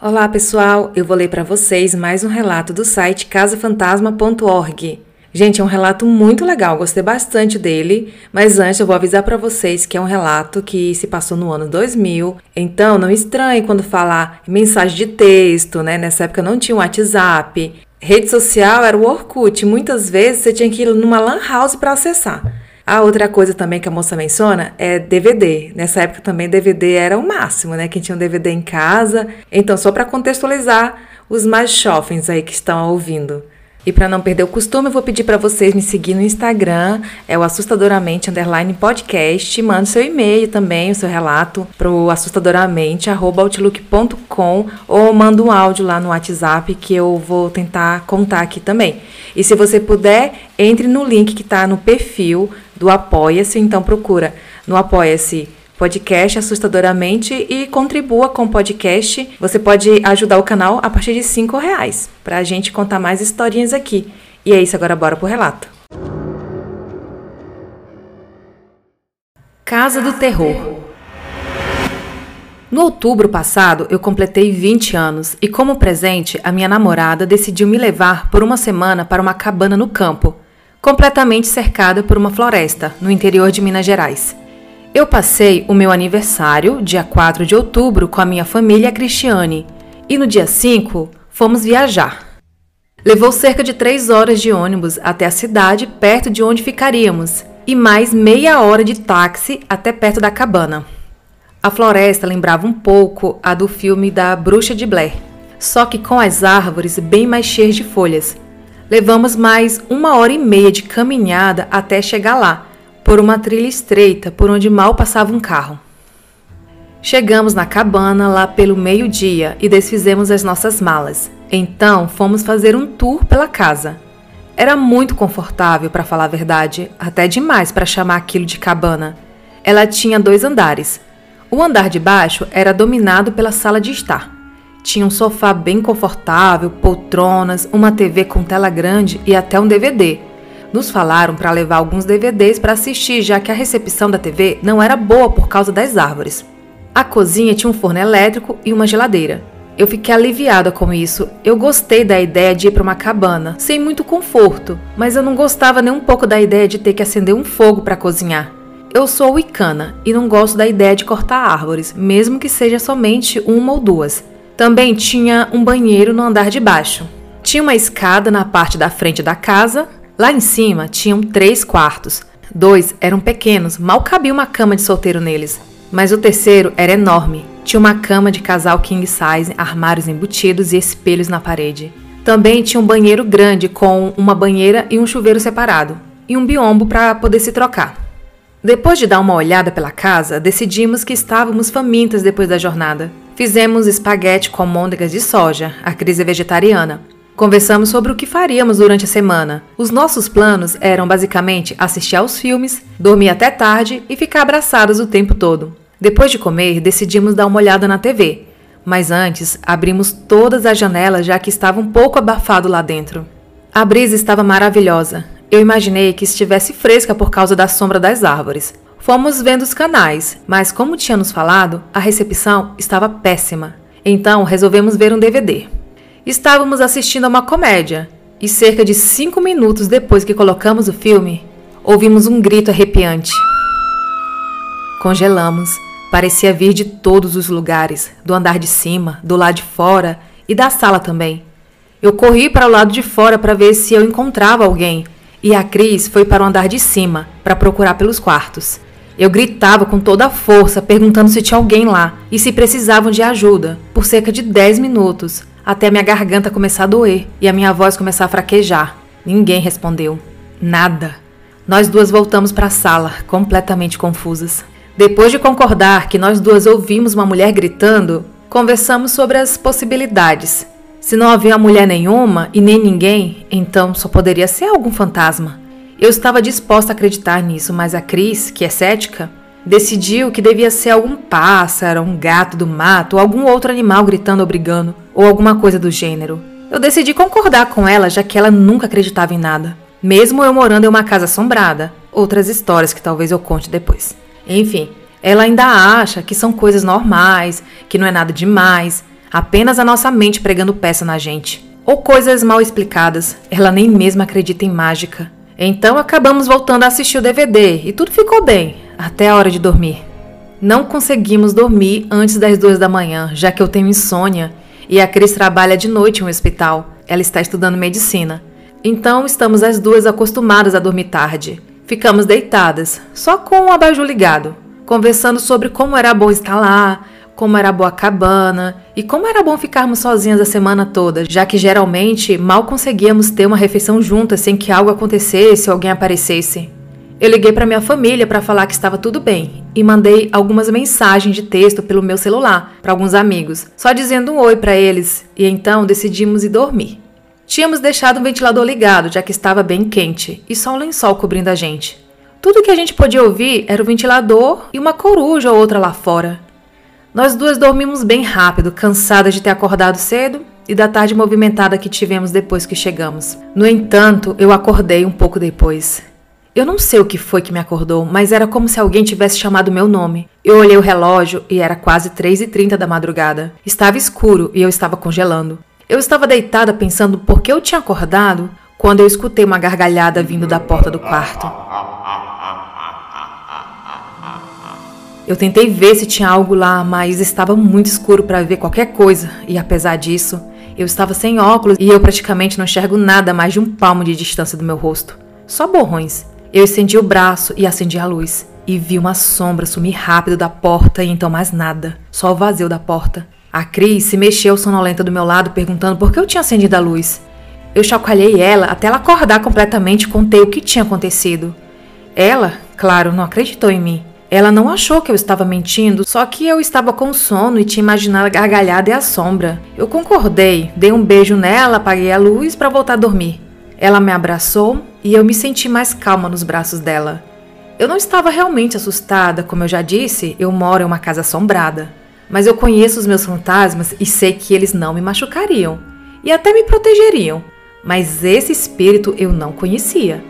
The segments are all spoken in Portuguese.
Olá pessoal, eu vou ler para vocês mais um relato do site casafantasma.org. Gente, é um relato muito legal, gostei bastante dele, mas antes eu vou avisar para vocês que é um relato que se passou no ano 2000, então não estranhe quando falar mensagem de texto, né? Nessa época não tinha o WhatsApp, rede social era o Orkut, muitas vezes você tinha que ir numa lan house para acessar. A outra coisa também que a moça menciona é DVD. Nessa época também DVD era o máximo, né? Quem tinha um DVD em casa. Então, só para contextualizar os mais jovens aí que estão ouvindo. E para não perder o costume, eu vou pedir para vocês me seguir no Instagram, é o assustadoramente underline podcast. Mande seu e-mail também, o seu relato pro assustadoramente outlook.com ou manda um áudio lá no WhatsApp que eu vou tentar contar aqui também. E se você puder, entre no link que está no perfil do Apoia-se, então procura no Apoia-se podcast assustadoramente e contribua com o podcast. Você pode ajudar o canal a partir de cinco reais para a gente contar mais historinhas aqui. E é isso, agora bora pro relato. Casa do Terror. No outubro passado, eu completei 20 anos e, como presente, a minha namorada decidiu me levar por uma semana para uma cabana no campo, completamente cercada por uma floresta, no interior de Minas Gerais. Eu passei o meu aniversário, dia 4 de outubro, com a minha família Cristiane e no dia 5 fomos viajar. Levou cerca de três horas de ônibus até a cidade perto de onde ficaríamos e mais meia hora de táxi até perto da cabana. A floresta lembrava um pouco a do filme da Bruxa de Blair, só que com as árvores bem mais cheias de folhas. Levamos mais uma hora e meia de caminhada até chegar lá por uma trilha estreita por onde mal passava um carro. Chegamos na cabana lá pelo meio-dia e desfizemos as nossas malas. Então fomos fazer um tour pela casa. Era muito confortável, para falar a verdade, até demais para chamar aquilo de cabana. Ela tinha dois andares. O andar de baixo era dominado pela sala de estar. Tinha um sofá bem confortável, poltronas, uma TV com tela grande e até um DVD, nos falaram para levar alguns DVDs para assistir, já que a recepção da TV não era boa por causa das árvores. A cozinha tinha um forno elétrico e uma geladeira. Eu fiquei aliviada com isso. Eu gostei da ideia de ir para uma cabana, sem muito conforto, mas eu não gostava nem um pouco da ideia de ter que acender um fogo para cozinhar. Eu sou wicana e não gosto da ideia de cortar árvores, mesmo que seja somente uma ou duas. Também tinha um banheiro no andar de baixo. Tinha uma escada na parte da frente da casa Lá em cima tinham três quartos. Dois eram pequenos, mal cabia uma cama de solteiro neles. Mas o terceiro era enorme. Tinha uma cama de casal king size, armários embutidos e espelhos na parede. Também tinha um banheiro grande com uma banheira e um chuveiro separado, e um biombo para poder se trocar. Depois de dar uma olhada pela casa, decidimos que estávamos famintas depois da jornada. Fizemos espaguete com almôndegas de soja, a crise vegetariana, Conversamos sobre o que faríamos durante a semana. Os nossos planos eram basicamente assistir aos filmes, dormir até tarde e ficar abraçados o tempo todo. Depois de comer, decidimos dar uma olhada na TV. Mas antes, abrimos todas as janelas já que estava um pouco abafado lá dentro. A brisa estava maravilhosa. Eu imaginei que estivesse fresca por causa da sombra das árvores. Fomos vendo os canais, mas como tínhamos falado, a recepção estava péssima. Então resolvemos ver um DVD. Estávamos assistindo a uma comédia e cerca de cinco minutos depois que colocamos o filme, ouvimos um grito arrepiante. Congelamos. Parecia vir de todos os lugares, do andar de cima, do lado de fora e da sala também. Eu corri para o lado de fora para ver se eu encontrava alguém, e a Cris foi para o andar de cima para procurar pelos quartos. Eu gritava com toda a força, perguntando se tinha alguém lá e se precisavam de ajuda, por cerca de 10 minutos, até minha garganta começar a doer e a minha voz começar a fraquejar. Ninguém respondeu. Nada. Nós duas voltamos para a sala, completamente confusas. Depois de concordar que nós duas ouvimos uma mulher gritando, conversamos sobre as possibilidades. Se não havia mulher nenhuma e nem ninguém, então só poderia ser algum fantasma. Eu estava disposta a acreditar nisso, mas a Cris, que é cética, decidiu que devia ser algum pássaro, um gato do mato ou algum outro animal gritando ou brigando ou alguma coisa do gênero. Eu decidi concordar com ela, já que ela nunca acreditava em nada, mesmo eu morando em uma casa assombrada. Outras histórias que talvez eu conte depois. Enfim, ela ainda acha que são coisas normais, que não é nada demais. Apenas a nossa mente pregando peça na gente. Ou coisas mal explicadas. Ela nem mesmo acredita em mágica. Então acabamos voltando a assistir o DVD e tudo ficou bem, até a hora de dormir. Não conseguimos dormir antes das duas da manhã, já que eu tenho insônia e a Cris trabalha de noite em um hospital. Ela está estudando medicina. Então estamos as duas acostumadas a dormir tarde. Ficamos deitadas, só com o abajur ligado, conversando sobre como era bom estar lá, como era boa a cabana e como era bom ficarmos sozinhas a semana toda, já que geralmente mal conseguíamos ter uma refeição juntas sem que algo acontecesse ou alguém aparecesse. Eu liguei para minha família para falar que estava tudo bem e mandei algumas mensagens de texto pelo meu celular para alguns amigos, só dizendo um oi para eles, e então decidimos ir dormir. Tínhamos deixado o ventilador ligado, já que estava bem quente, e só um lençol cobrindo a gente. Tudo que a gente podia ouvir era o ventilador e uma coruja ou outra lá fora. Nós duas dormimos bem rápido, cansadas de ter acordado cedo e da tarde movimentada que tivemos depois que chegamos. No entanto, eu acordei um pouco depois. Eu não sei o que foi que me acordou, mas era como se alguém tivesse chamado meu nome. Eu olhei o relógio e era quase 3h30 da madrugada. Estava escuro e eu estava congelando. Eu estava deitada pensando por que eu tinha acordado quando eu escutei uma gargalhada vindo da porta do quarto. Eu tentei ver se tinha algo lá, mas estava muito escuro para ver qualquer coisa, e apesar disso, eu estava sem óculos e eu praticamente não enxergo nada mais de um palmo de distância do meu rosto. Só borrões. Eu estendi o braço e acendi a luz, e vi uma sombra sumir rápido da porta e então mais nada, só o vazio da porta. A Cris se mexeu sonolenta do meu lado, perguntando por que eu tinha acendido a luz. Eu chacoalhei ela até ela acordar completamente e contei o que tinha acontecido. Ela, claro, não acreditou em mim. Ela não achou que eu estava mentindo, só que eu estava com sono e tinha imaginado a gargalhada e a sombra. Eu concordei, dei um beijo nela, apaguei a luz para voltar a dormir. Ela me abraçou e eu me senti mais calma nos braços dela. Eu não estava realmente assustada, como eu já disse, eu moro em uma casa assombrada. Mas eu conheço os meus fantasmas e sei que eles não me machucariam e até me protegeriam. Mas esse espírito eu não conhecia.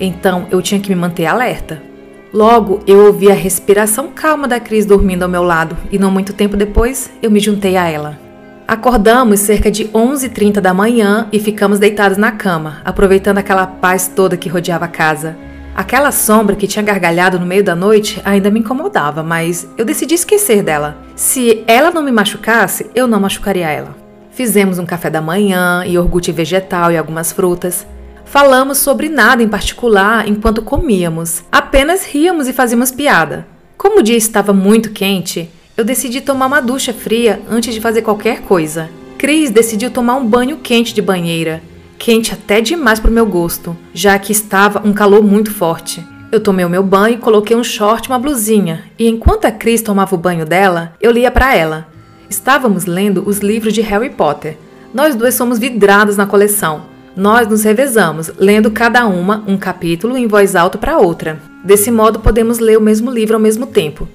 Então eu tinha que me manter alerta. Logo eu ouvi a respiração calma da Cris dormindo ao meu lado e não muito tempo depois eu me juntei a ela. Acordamos cerca de 11h30 da manhã e ficamos deitados na cama, aproveitando aquela paz toda que rodeava a casa. Aquela sombra que tinha gargalhado no meio da noite ainda me incomodava, mas eu decidi esquecer dela. Se ela não me machucasse, eu não machucaria ela. Fizemos um café da manhã, iogurte vegetal e algumas frutas. Falamos sobre nada em particular enquanto comíamos, apenas ríamos e fazíamos piada. Como o dia estava muito quente, eu decidi tomar uma ducha fria antes de fazer qualquer coisa. Cris decidiu tomar um banho quente de banheira quente até demais para o meu gosto, já que estava um calor muito forte. Eu tomei o meu banho, coloquei um short e uma blusinha, e enquanto a Cris tomava o banho dela, eu lia para ela. Estávamos lendo os livros de Harry Potter. Nós duas somos vidradas na coleção. Nós nos revezamos, lendo cada uma um capítulo em voz alta para outra. Desse modo, podemos ler o mesmo livro ao mesmo tempo.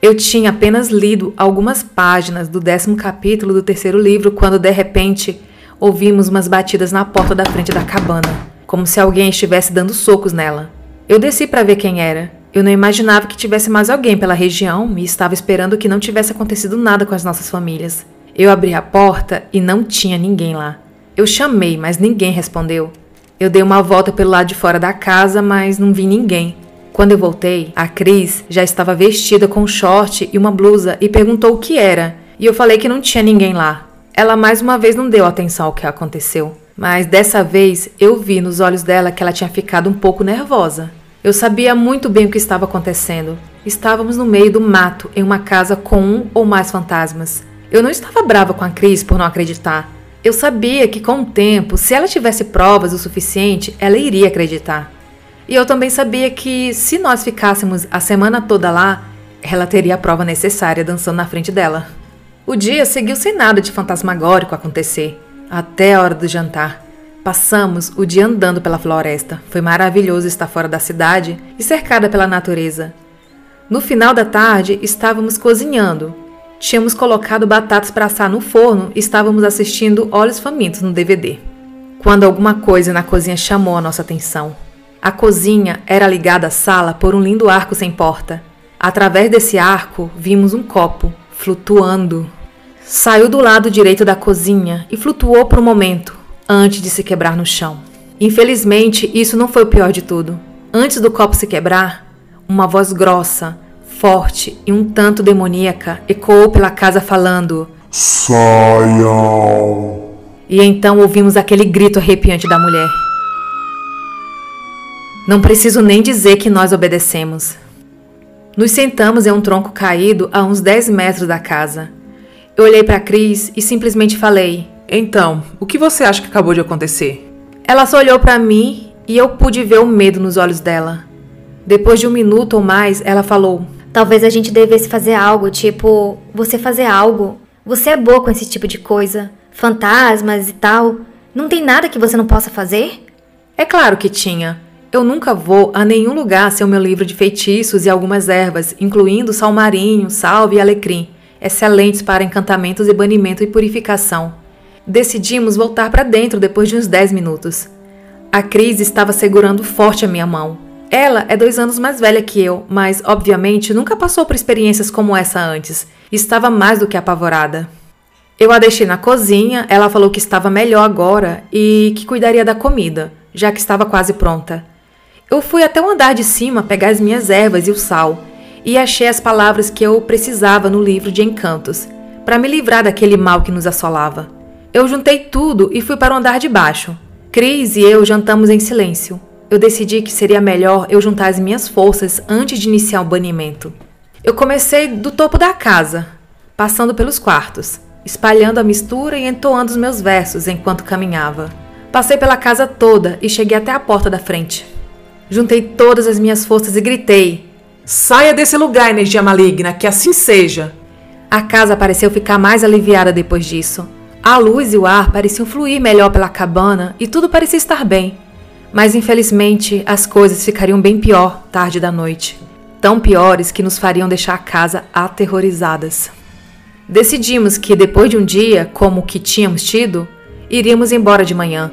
Eu tinha apenas lido algumas páginas do décimo capítulo do terceiro livro quando, de repente, ouvimos umas batidas na porta da frente da cabana, como se alguém estivesse dando socos nela. Eu desci para ver quem era. Eu não imaginava que tivesse mais alguém pela região e estava esperando que não tivesse acontecido nada com as nossas famílias. Eu abri a porta e não tinha ninguém lá. Eu chamei, mas ninguém respondeu. Eu dei uma volta pelo lado de fora da casa, mas não vi ninguém. Quando eu voltei, a Cris já estava vestida com um short e uma blusa e perguntou o que era. E eu falei que não tinha ninguém lá. Ela mais uma vez não deu atenção ao que aconteceu, mas dessa vez eu vi nos olhos dela que ela tinha ficado um pouco nervosa. Eu sabia muito bem o que estava acontecendo. Estávamos no meio do mato, em uma casa com um ou mais fantasmas. Eu não estava brava com a Cris por não acreditar. Eu sabia que com o tempo, se ela tivesse provas o suficiente, ela iria acreditar. E eu também sabia que se nós ficássemos a semana toda lá, ela teria a prova necessária dançando na frente dela. O dia seguiu sem nada de fantasmagórico acontecer, até a hora do jantar. Passamos o dia andando pela floresta. Foi maravilhoso estar fora da cidade e cercada pela natureza. No final da tarde, estávamos cozinhando. Tínhamos colocado batatas para assar no forno e estávamos assistindo Olhos Famintos no DVD. Quando alguma coisa na cozinha chamou a nossa atenção. A cozinha era ligada à sala por um lindo arco sem porta. Através desse arco, vimos um copo flutuando Saiu do lado direito da cozinha e flutuou por um momento, antes de se quebrar no chão. Infelizmente, isso não foi o pior de tudo. Antes do copo se quebrar, uma voz grossa, forte e um tanto demoníaca ecoou pela casa falando: Saiam! E então ouvimos aquele grito arrepiante da mulher. Não preciso nem dizer que nós obedecemos. Nos sentamos em um tronco caído a uns 10 metros da casa. Eu olhei para Cris e simplesmente falei: Então, o que você acha que acabou de acontecer? Ela só olhou para mim e eu pude ver o medo nos olhos dela. Depois de um minuto ou mais, ela falou: Talvez a gente devesse fazer algo, tipo, você fazer algo. Você é boa com esse tipo de coisa, fantasmas e tal. Não tem nada que você não possa fazer? É claro que tinha. Eu nunca vou a nenhum lugar sem o meu livro de feitiços e algumas ervas, incluindo salmarinho, salve e alecrim, excelentes para encantamentos e banimento e purificação. Decidimos voltar para dentro depois de uns 10 minutos. A Cris estava segurando forte a minha mão. Ela é dois anos mais velha que eu, mas, obviamente, nunca passou por experiências como essa antes. Estava mais do que apavorada. Eu a deixei na cozinha, ela falou que estava melhor agora e que cuidaria da comida, já que estava quase pronta. Eu fui até o andar de cima pegar as minhas ervas e o sal, e achei as palavras que eu precisava no livro de encantos, para me livrar daquele mal que nos assolava. Eu juntei tudo e fui para o andar de baixo. Cris e eu jantamos em silêncio. Eu decidi que seria melhor eu juntar as minhas forças antes de iniciar o banimento. Eu comecei do topo da casa, passando pelos quartos, espalhando a mistura e entoando os meus versos enquanto caminhava. Passei pela casa toda e cheguei até a porta da frente. Juntei todas as minhas forças e gritei: Saia desse lugar, energia maligna, que assim seja. A casa pareceu ficar mais aliviada depois disso. A luz e o ar pareciam fluir melhor pela cabana e tudo parecia estar bem. Mas infelizmente as coisas ficariam bem pior tarde da noite. Tão piores que nos fariam deixar a casa aterrorizadas. Decidimos que depois de um dia como o que tínhamos tido, iríamos embora de manhã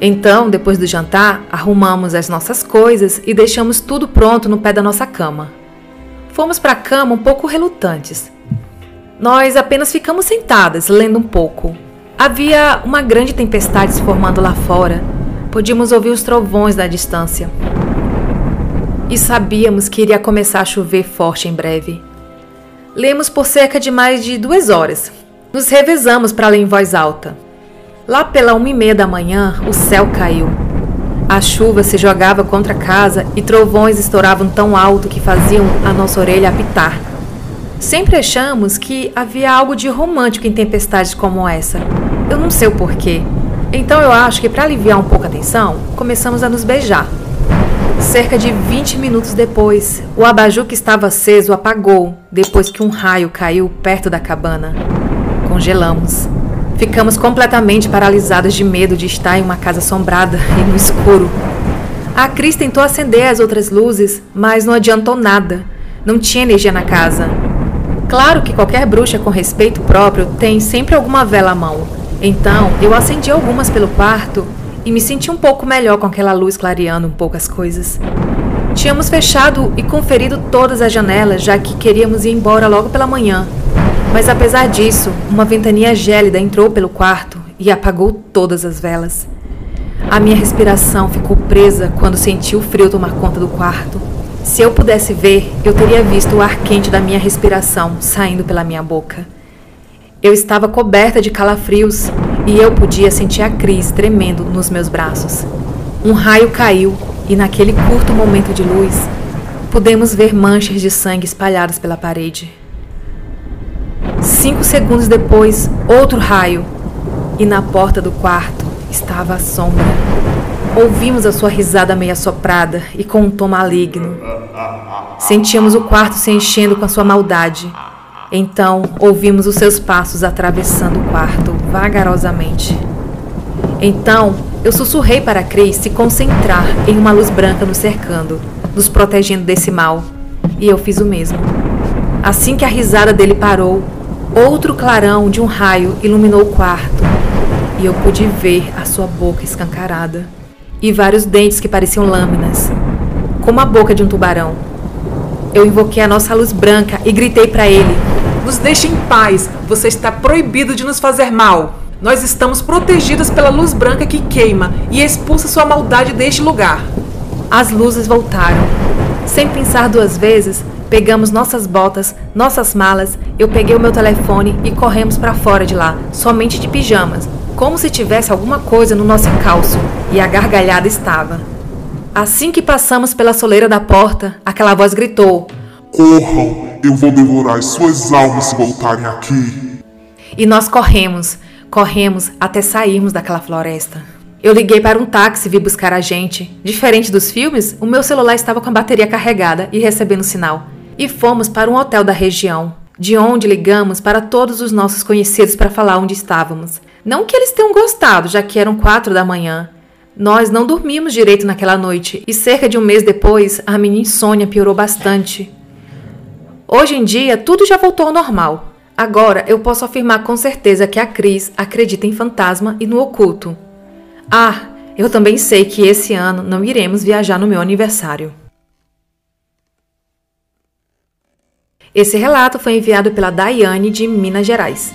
então, depois do jantar, arrumamos as nossas coisas e deixamos tudo pronto no pé da nossa cama. Fomos para a cama um pouco relutantes. Nós apenas ficamos sentadas, lendo um pouco. Havia uma grande tempestade se formando lá fora. Podíamos ouvir os trovões da distância. E sabíamos que iria começar a chover forte em breve. Lemos por cerca de mais de duas horas. Nos revezamos para ler em voz alta. Lá pela uma e meia da manhã, o céu caiu. A chuva se jogava contra a casa e trovões estouravam tão alto que faziam a nossa orelha apitar. Sempre achamos que havia algo de romântico em tempestades como essa. Eu não sei o porquê. Então eu acho que para aliviar um pouco a tensão, começamos a nos beijar. Cerca de 20 minutos depois, o abajur que estava aceso apagou depois que um raio caiu perto da cabana. Congelamos. Ficamos completamente paralisadas de medo de estar em uma casa assombrada e no escuro. A Cris tentou acender as outras luzes, mas não adiantou nada. Não tinha energia na casa. Claro que qualquer bruxa com respeito próprio tem sempre alguma vela à mão. Então, eu acendi algumas pelo quarto e me senti um pouco melhor com aquela luz clareando um pouco as coisas. Tínhamos fechado e conferido todas as janelas, já que queríamos ir embora logo pela manhã. Mas apesar disso, uma ventania gélida entrou pelo quarto e apagou todas as velas. A minha respiração ficou presa quando senti o frio tomar conta do quarto. Se eu pudesse ver, eu teria visto o ar quente da minha respiração saindo pela minha boca. Eu estava coberta de calafrios e eu podia sentir a Cris tremendo nos meus braços. Um raio caiu e, naquele curto momento de luz, pudemos ver manchas de sangue espalhadas pela parede. Cinco segundos depois, outro raio. E na porta do quarto estava a sombra. Ouvimos a sua risada meio assoprada e com um tom maligno. Sentíamos o quarto se enchendo com a sua maldade. Então, ouvimos os seus passos atravessando o quarto vagarosamente. Então, eu sussurrei para Cris se concentrar em uma luz branca nos cercando, nos protegendo desse mal. E eu fiz o mesmo. Assim que a risada dele parou, Outro clarão de um raio iluminou o quarto e eu pude ver a sua boca escancarada e vários dentes que pareciam lâminas, como a boca de um tubarão. Eu invoquei a nossa luz branca e gritei para ele: Nos deixe em paz. Você está proibido de nos fazer mal. Nós estamos protegidos pela luz branca que queima e expulsa sua maldade deste lugar. As luzes voltaram. Sem pensar duas vezes, pegamos nossas botas, nossas malas, eu peguei o meu telefone e corremos para fora de lá, somente de pijamas, como se tivesse alguma coisa no nosso encalço, e a gargalhada estava. Assim que passamos pela soleira da porta, aquela voz gritou: Corram, eu vou devorar as suas almas se voltarem aqui. E nós corremos. Corremos até sairmos daquela floresta. Eu liguei para um táxi e vi buscar a gente. Diferente dos filmes, o meu celular estava com a bateria carregada e recebendo sinal. E fomos para um hotel da região, de onde ligamos para todos os nossos conhecidos para falar onde estávamos. Não que eles tenham gostado, já que eram quatro da manhã. Nós não dormimos direito naquela noite e cerca de um mês depois a minha insônia piorou bastante. Hoje em dia tudo já voltou ao normal. Agora eu posso afirmar com certeza que a Cris acredita em fantasma e no oculto. Ah, eu também sei que esse ano não iremos viajar no meu aniversário. Esse relato foi enviado pela Daiane de Minas Gerais.